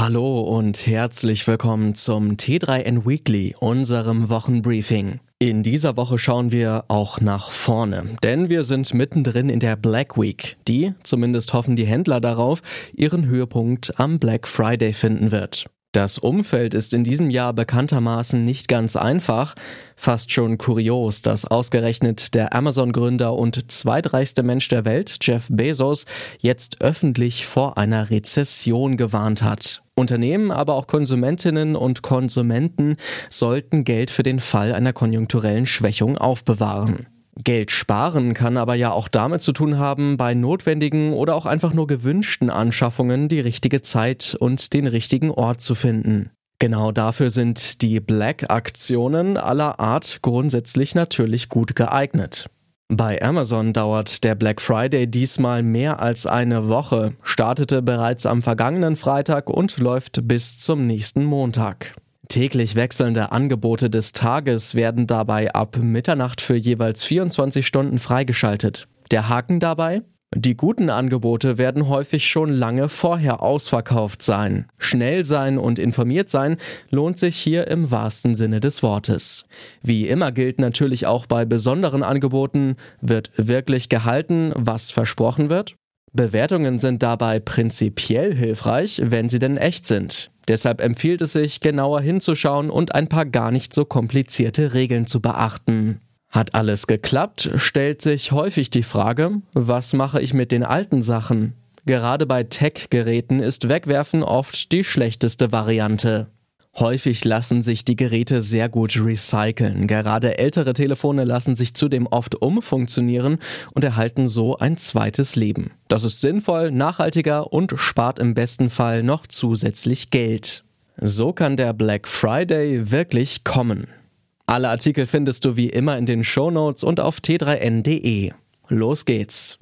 Hallo und herzlich willkommen zum T3N Weekly, unserem Wochenbriefing. In dieser Woche schauen wir auch nach vorne, denn wir sind mittendrin in der Black Week, die, zumindest hoffen die Händler darauf, ihren Höhepunkt am Black Friday finden wird. Das Umfeld ist in diesem Jahr bekanntermaßen nicht ganz einfach. Fast schon kurios, dass ausgerechnet der Amazon-Gründer und zweitreichste Mensch der Welt, Jeff Bezos, jetzt öffentlich vor einer Rezession gewarnt hat. Unternehmen, aber auch Konsumentinnen und Konsumenten sollten Geld für den Fall einer konjunkturellen Schwächung aufbewahren. Geld sparen kann aber ja auch damit zu tun haben, bei notwendigen oder auch einfach nur gewünschten Anschaffungen die richtige Zeit und den richtigen Ort zu finden. Genau dafür sind die Black-Aktionen aller Art grundsätzlich natürlich gut geeignet. Bei Amazon dauert der Black Friday diesmal mehr als eine Woche, startete bereits am vergangenen Freitag und läuft bis zum nächsten Montag. Täglich wechselnde Angebote des Tages werden dabei ab Mitternacht für jeweils 24 Stunden freigeschaltet. Der Haken dabei? Die guten Angebote werden häufig schon lange vorher ausverkauft sein. Schnell sein und informiert sein lohnt sich hier im wahrsten Sinne des Wortes. Wie immer gilt natürlich auch bei besonderen Angeboten, wird wirklich gehalten, was versprochen wird? Bewertungen sind dabei prinzipiell hilfreich, wenn sie denn echt sind. Deshalb empfiehlt es sich, genauer hinzuschauen und ein paar gar nicht so komplizierte Regeln zu beachten. Hat alles geklappt, stellt sich häufig die Frage, was mache ich mit den alten Sachen? Gerade bei Tech-Geräten ist Wegwerfen oft die schlechteste Variante. Häufig lassen sich die Geräte sehr gut recyceln. Gerade ältere Telefone lassen sich zudem oft umfunktionieren und erhalten so ein zweites Leben. Das ist sinnvoll, nachhaltiger und spart im besten Fall noch zusätzlich Geld. So kann der Black Friday wirklich kommen. Alle Artikel findest du wie immer in den Show Notes und auf t3n.de. Los geht's!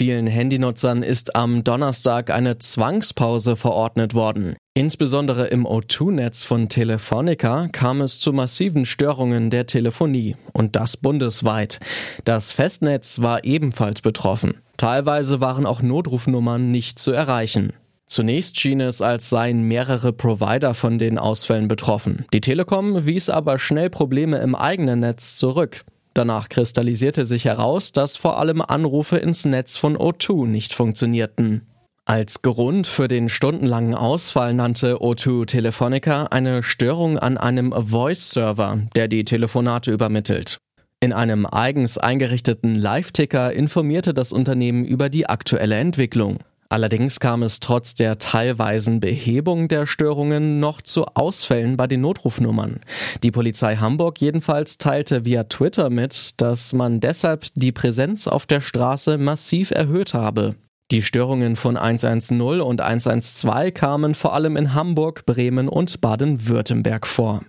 Vielen Handynutzern ist am Donnerstag eine Zwangspause verordnet worden. Insbesondere im O2-Netz von Telefonica kam es zu massiven Störungen der Telefonie und das bundesweit. Das Festnetz war ebenfalls betroffen. Teilweise waren auch Notrufnummern nicht zu erreichen. Zunächst schien es, als seien mehrere Provider von den Ausfällen betroffen. Die Telekom wies aber schnell Probleme im eigenen Netz zurück. Danach kristallisierte sich heraus, dass vor allem Anrufe ins Netz von O2 nicht funktionierten. Als Grund für den stundenlangen Ausfall nannte O2 Telefonica eine Störung an einem Voice-Server, der die Telefonate übermittelt. In einem eigens eingerichteten Live-Ticker informierte das Unternehmen über die aktuelle Entwicklung. Allerdings kam es trotz der teilweisen Behebung der Störungen noch zu Ausfällen bei den Notrufnummern. Die Polizei Hamburg jedenfalls teilte via Twitter mit, dass man deshalb die Präsenz auf der Straße massiv erhöht habe. Die Störungen von 110 und 112 kamen vor allem in Hamburg, Bremen und Baden-Württemberg vor.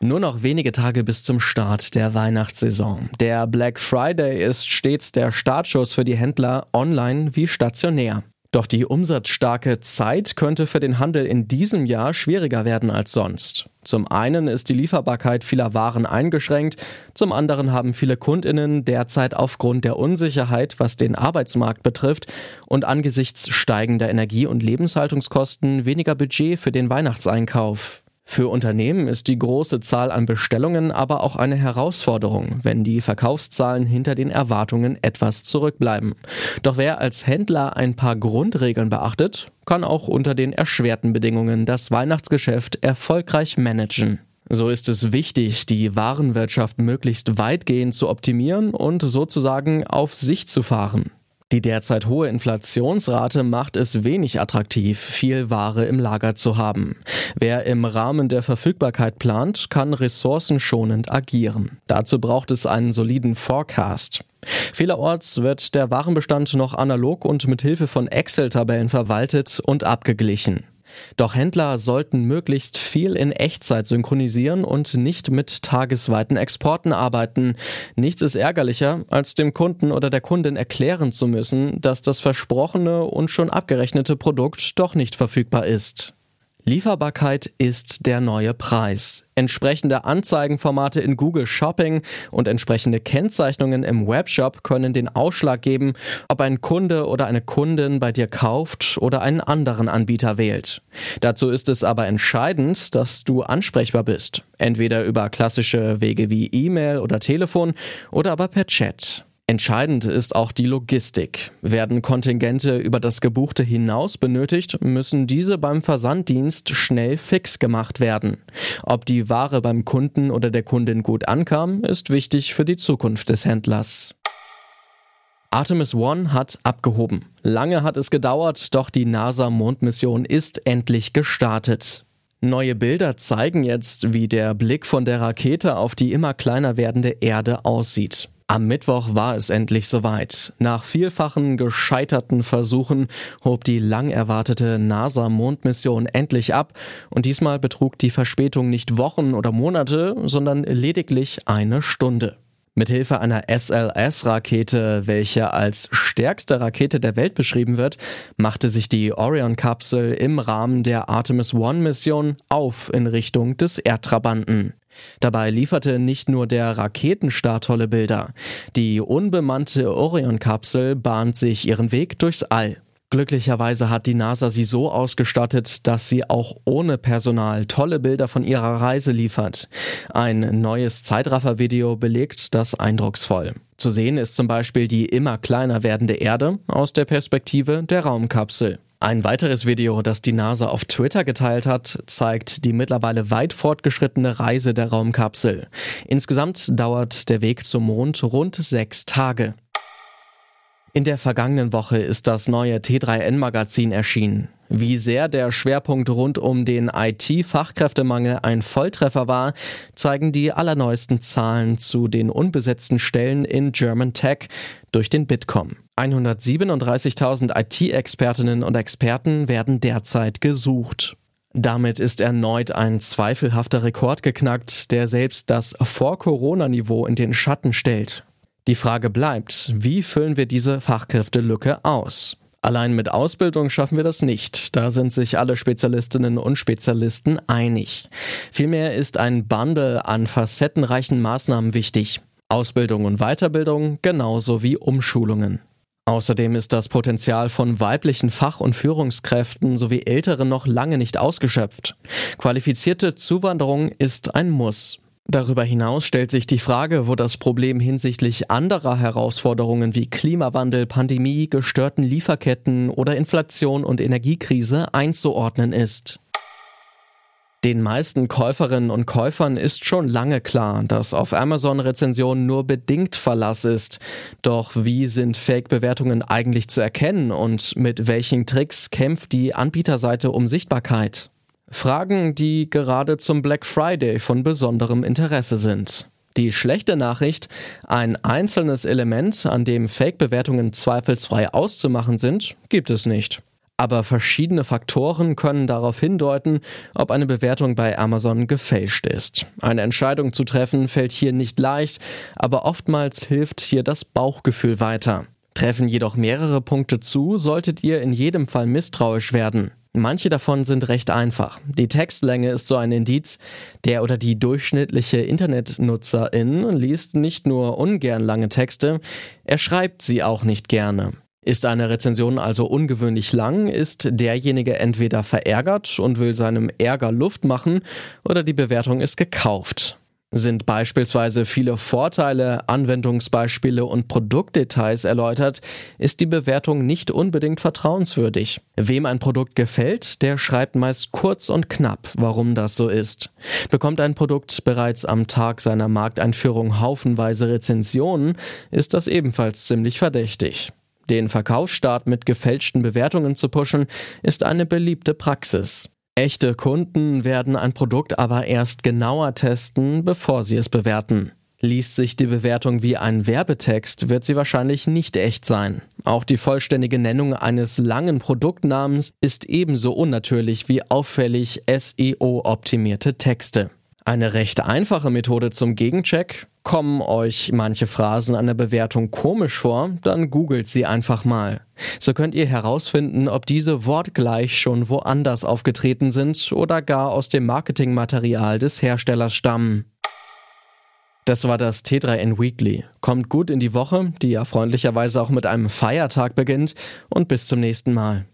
Nur noch wenige Tage bis zum Start der Weihnachtssaison. Der Black Friday ist stets der Startschuss für die Händler online wie stationär. Doch die umsatzstarke Zeit könnte für den Handel in diesem Jahr schwieriger werden als sonst. Zum einen ist die Lieferbarkeit vieler Waren eingeschränkt, zum anderen haben viele Kundinnen derzeit aufgrund der Unsicherheit, was den Arbeitsmarkt betrifft und angesichts steigender Energie- und Lebenshaltungskosten weniger Budget für den Weihnachtseinkauf. Für Unternehmen ist die große Zahl an Bestellungen aber auch eine Herausforderung, wenn die Verkaufszahlen hinter den Erwartungen etwas zurückbleiben. Doch wer als Händler ein paar Grundregeln beachtet, kann auch unter den erschwerten Bedingungen das Weihnachtsgeschäft erfolgreich managen. So ist es wichtig, die Warenwirtschaft möglichst weitgehend zu optimieren und sozusagen auf sich zu fahren. Die derzeit hohe Inflationsrate macht es wenig attraktiv, viel Ware im Lager zu haben. Wer im Rahmen der Verfügbarkeit plant, kann ressourcenschonend agieren. Dazu braucht es einen soliden Forecast. Vielerorts wird der Warenbestand noch analog und mit Hilfe von Excel-Tabellen verwaltet und abgeglichen. Doch Händler sollten möglichst viel in Echtzeit synchronisieren und nicht mit tagesweiten Exporten arbeiten. Nichts ist ärgerlicher, als dem Kunden oder der Kundin erklären zu müssen, dass das versprochene und schon abgerechnete Produkt doch nicht verfügbar ist. Lieferbarkeit ist der neue Preis. Entsprechende Anzeigenformate in Google Shopping und entsprechende Kennzeichnungen im Webshop können den Ausschlag geben, ob ein Kunde oder eine Kundin bei dir kauft oder einen anderen Anbieter wählt. Dazu ist es aber entscheidend, dass du ansprechbar bist. Entweder über klassische Wege wie E-Mail oder Telefon oder aber per Chat. Entscheidend ist auch die Logistik. Werden Kontingente über das Gebuchte hinaus benötigt, müssen diese beim Versanddienst schnell fix gemacht werden. Ob die Ware beim Kunden oder der Kundin gut ankam, ist wichtig für die Zukunft des Händlers. Artemis One hat abgehoben. Lange hat es gedauert, doch die NASA-Mondmission ist endlich gestartet. Neue Bilder zeigen jetzt, wie der Blick von der Rakete auf die immer kleiner werdende Erde aussieht. Am Mittwoch war es endlich soweit. Nach vielfachen gescheiterten Versuchen hob die lang erwartete NASA-Mondmission endlich ab und diesmal betrug die Verspätung nicht Wochen oder Monate, sondern lediglich eine Stunde. Mithilfe einer SLS-Rakete, welche als stärkste Rakete der Welt beschrieben wird, machte sich die Orion-Kapsel im Rahmen der Artemis One-Mission auf in Richtung des Erdtrabanten. Dabei lieferte nicht nur der Raketenstart tolle Bilder. Die unbemannte Orion-Kapsel bahnt sich ihren Weg durchs All. Glücklicherweise hat die NASA sie so ausgestattet, dass sie auch ohne Personal tolle Bilder von ihrer Reise liefert. Ein neues Zeitraffer-Video belegt das eindrucksvoll. Zu sehen ist zum Beispiel die immer kleiner werdende Erde aus der Perspektive der Raumkapsel. Ein weiteres Video, das die NASA auf Twitter geteilt hat, zeigt die mittlerweile weit fortgeschrittene Reise der Raumkapsel. Insgesamt dauert der Weg zum Mond rund sechs Tage. In der vergangenen Woche ist das neue T3N-Magazin erschienen. Wie sehr der Schwerpunkt rund um den IT-Fachkräftemangel ein Volltreffer war, zeigen die allerneuesten Zahlen zu den unbesetzten Stellen in German Tech durch den Bitkom. 137.000 IT-Expertinnen und Experten werden derzeit gesucht. Damit ist erneut ein zweifelhafter Rekord geknackt, der selbst das Vor-Corona-Niveau in den Schatten stellt. Die Frage bleibt, wie füllen wir diese Fachkräftelücke aus? Allein mit Ausbildung schaffen wir das nicht. Da sind sich alle Spezialistinnen und Spezialisten einig. Vielmehr ist ein Bundle an facettenreichen Maßnahmen wichtig. Ausbildung und Weiterbildung genauso wie Umschulungen. Außerdem ist das Potenzial von weiblichen Fach- und Führungskräften sowie Älteren noch lange nicht ausgeschöpft. Qualifizierte Zuwanderung ist ein Muss. Darüber hinaus stellt sich die Frage, wo das Problem hinsichtlich anderer Herausforderungen wie Klimawandel, Pandemie, gestörten Lieferketten oder Inflation und Energiekrise einzuordnen ist. Den meisten Käuferinnen und Käufern ist schon lange klar, dass auf Amazon-Rezensionen nur bedingt Verlass ist. Doch wie sind Fake-Bewertungen eigentlich zu erkennen und mit welchen Tricks kämpft die Anbieterseite um Sichtbarkeit? Fragen, die gerade zum Black Friday von besonderem Interesse sind. Die schlechte Nachricht, ein einzelnes Element, an dem Fake-Bewertungen zweifelsfrei auszumachen sind, gibt es nicht. Aber verschiedene Faktoren können darauf hindeuten, ob eine Bewertung bei Amazon gefälscht ist. Eine Entscheidung zu treffen fällt hier nicht leicht, aber oftmals hilft hier das Bauchgefühl weiter. Treffen jedoch mehrere Punkte zu, solltet ihr in jedem Fall misstrauisch werden. Manche davon sind recht einfach. Die Textlänge ist so ein Indiz. Der oder die durchschnittliche Internetnutzerin liest nicht nur ungern lange Texte, er schreibt sie auch nicht gerne. Ist eine Rezension also ungewöhnlich lang, ist derjenige entweder verärgert und will seinem Ärger Luft machen oder die Bewertung ist gekauft. Sind beispielsweise viele Vorteile, Anwendungsbeispiele und Produktdetails erläutert, ist die Bewertung nicht unbedingt vertrauenswürdig. Wem ein Produkt gefällt, der schreibt meist kurz und knapp, warum das so ist. Bekommt ein Produkt bereits am Tag seiner Markteinführung haufenweise Rezensionen, ist das ebenfalls ziemlich verdächtig. Den Verkaufsstart mit gefälschten Bewertungen zu pushen, ist eine beliebte Praxis. Echte Kunden werden ein Produkt aber erst genauer testen, bevor sie es bewerten. Liest sich die Bewertung wie ein Werbetext, wird sie wahrscheinlich nicht echt sein. Auch die vollständige Nennung eines langen Produktnamens ist ebenso unnatürlich wie auffällig SEO-optimierte Texte. Eine recht einfache Methode zum Gegencheck Kommen euch manche Phrasen an der Bewertung komisch vor, dann googelt sie einfach mal. So könnt ihr herausfinden, ob diese wortgleich schon woanders aufgetreten sind oder gar aus dem Marketingmaterial des Herstellers stammen. Das war das T3N Weekly. Kommt gut in die Woche, die ja freundlicherweise auch mit einem Feiertag beginnt, und bis zum nächsten Mal.